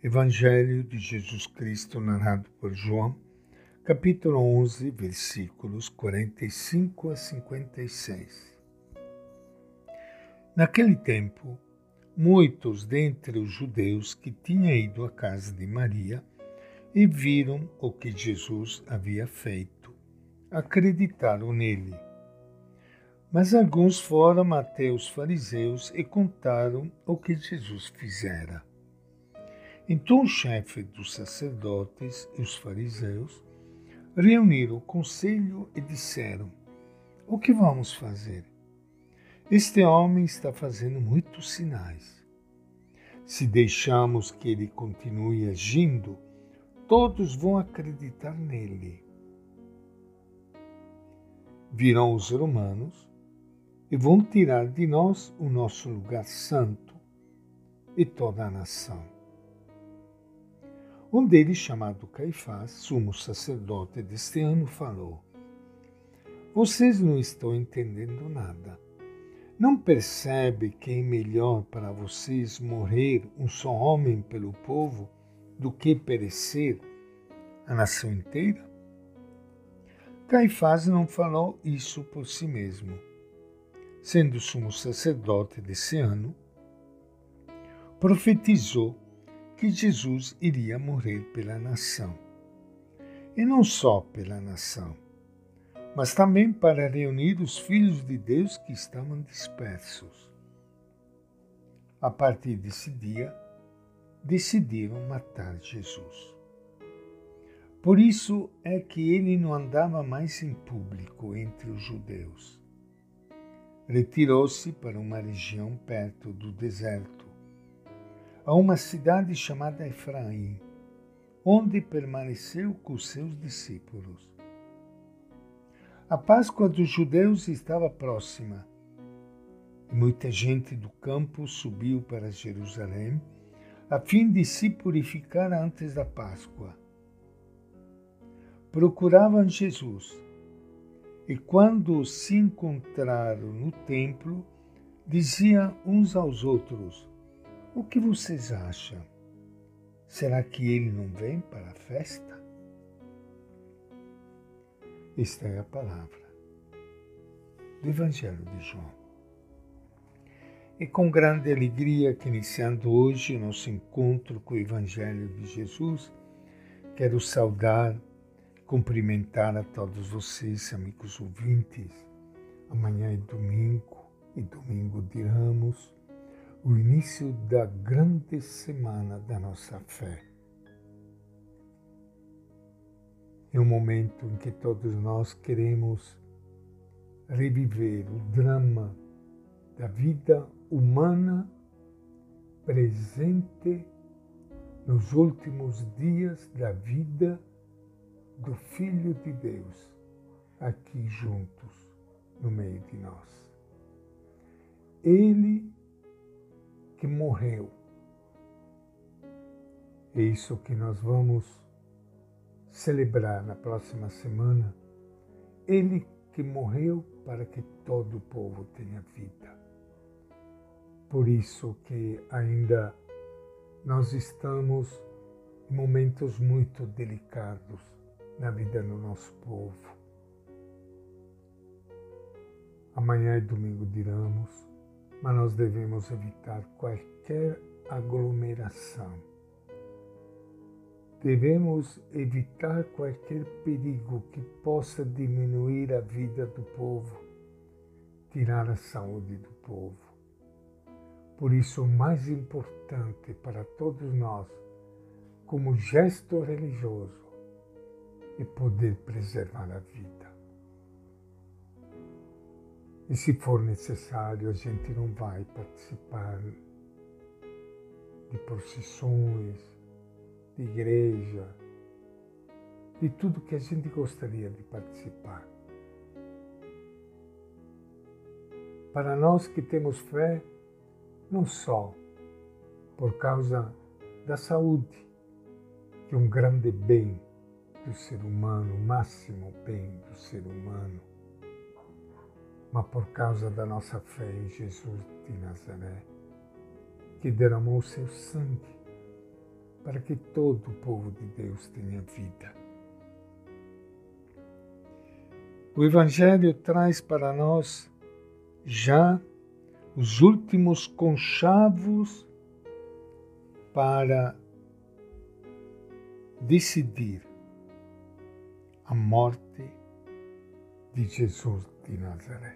Evangelho de Jesus Cristo narrado por João, capítulo 11, versículos 45 a 56. Naquele tempo, muitos dentre os judeus que tinham ido à casa de Maria e viram o que Jesus havia feito, acreditaram nele. Mas alguns foram até os fariseus e contaram o que Jesus fizera. Então o chefe dos sacerdotes e os fariseus reuniram o conselho e disseram: O que vamos fazer? Este homem está fazendo muitos sinais. Se deixamos que ele continue agindo, todos vão acreditar nele. Virão os romanos e vão tirar de nós o nosso lugar santo e toda a nação. Um deles, chamado Caifás, sumo sacerdote deste ano, falou: Vocês não estão entendendo nada. Não percebe que é melhor para vocês morrer um só homem pelo povo do que perecer a nação inteira? Caifás não falou isso por si mesmo. Sendo sumo sacerdote desse ano, profetizou que Jesus iria morrer pela nação. E não só pela nação, mas também para reunir os filhos de Deus que estavam dispersos. A partir desse dia, decidiram matar Jesus. Por isso é que ele não andava mais em público entre os judeus. Retirou-se para uma região perto do deserto a uma cidade chamada Efraim, onde permaneceu com seus discípulos. A Páscoa dos judeus estava próxima muita gente do campo subiu para Jerusalém a fim de se purificar antes da Páscoa. Procuravam Jesus e, quando se encontraram no templo, diziam uns aos outros: o que vocês acham? Será que ele não vem para a festa? Esta é a palavra do Evangelho de João. E com grande alegria que iniciando hoje nosso encontro com o Evangelho de Jesus, quero saudar, cumprimentar a todos vocês, amigos ouvintes. Amanhã é domingo e domingo de Ramos o início da grande semana da nossa fé. É um momento em que todos nós queremos reviver o drama da vida humana presente nos últimos dias da vida do Filho de Deus, aqui juntos, no meio de nós. Ele que morreu. É isso que nós vamos celebrar na próxima semana. Ele que morreu para que todo o povo tenha vida. Por isso que ainda nós estamos em momentos muito delicados na vida do nosso povo. Amanhã é domingo de Ramos mas nós devemos evitar qualquer aglomeração. Devemos evitar qualquer perigo que possa diminuir a vida do povo, tirar a saúde do povo. Por isso, o mais importante para todos nós, como gesto religioso, é poder preservar a vida. E se for necessário, a gente não vai participar de procissões, de igreja, de tudo que a gente gostaria de participar. Para nós que temos fé, não só por causa da saúde, que é um grande bem do ser humano, o máximo bem do ser humano, mas por causa da nossa fé em Jesus de Nazaré, que derramou seu sangue para que todo o povo de Deus tenha vida. O Evangelho traz para nós já os últimos conchavos para decidir a morte de Jesus de Nazaré.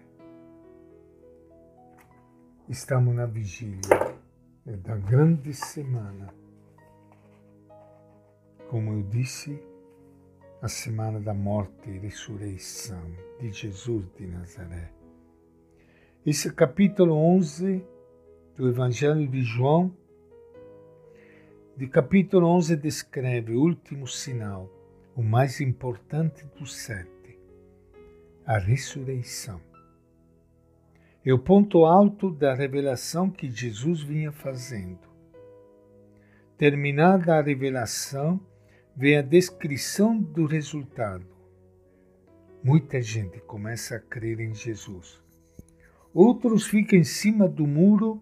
Estamos na vigília da grande semana. Como eu disse, a semana da morte e ressurreição de Jesus de Nazaré. Esse capítulo 11 do Evangelho de João, de capítulo 11 descreve o último sinal, o mais importante dos sete, a ressurreição. É o ponto alto da revelação que Jesus vinha fazendo. Terminada a revelação, vem a descrição do resultado. Muita gente começa a crer em Jesus. Outros ficam em cima do muro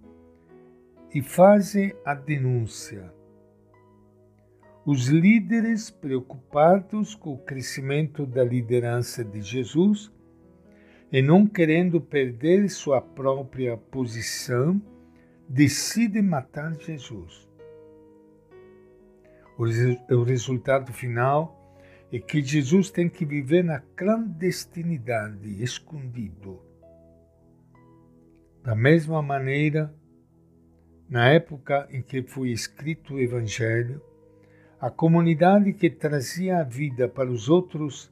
e fazem a denúncia. Os líderes, preocupados com o crescimento da liderança de Jesus e não querendo perder sua própria posição, decidem matar Jesus. O resultado final é que Jesus tem que viver na clandestinidade, escondido da mesma maneira, na época em que foi escrito o Evangelho, a comunidade que trazia a vida para os outros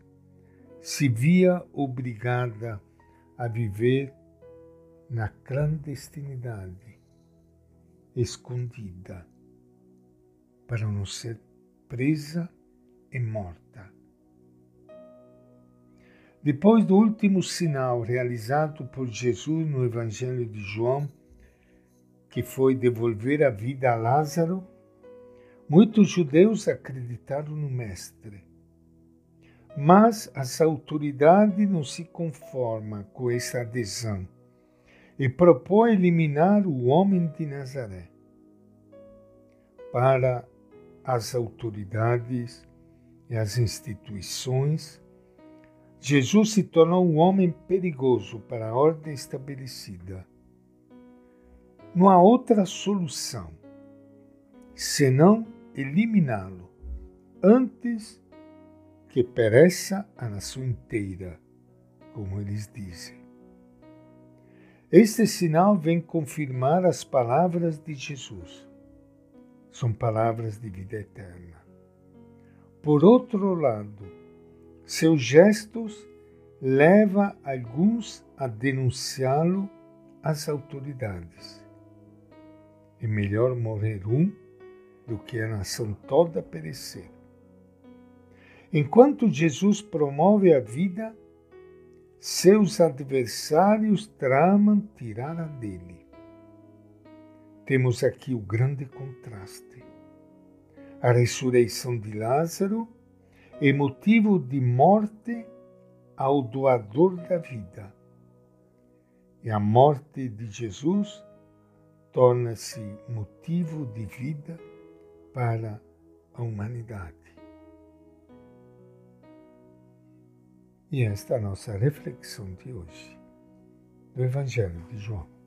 se via obrigada a viver na clandestinidade, escondida, para não ser presa e morta. Depois do último sinal realizado por Jesus no Evangelho de João, que foi devolver a vida a Lázaro, muitos judeus acreditaram no Mestre. Mas as autoridades não se conformam com essa adesão e propõem eliminar o homem de Nazaré. Para as autoridades e as instituições, Jesus se tornou um homem perigoso para a ordem estabelecida. Não há outra solução senão eliminá-lo antes que pereça a nação inteira, como eles dizem. Este sinal vem confirmar as palavras de Jesus. São palavras de vida eterna. Por outro lado, seus gestos levam alguns a denunciá-lo às autoridades. É melhor morrer um do que a nação toda perecer. Enquanto Jesus promove a vida, seus adversários tramam tirá-la dele. Temos aqui o grande contraste. A ressurreição de Lázaro é motivo de morte ao doador da vida. E a morte de Jesus torna-se motivo de vida para a humanidade. E esta é a nossa reflexão de hoje, do Evangelho de João.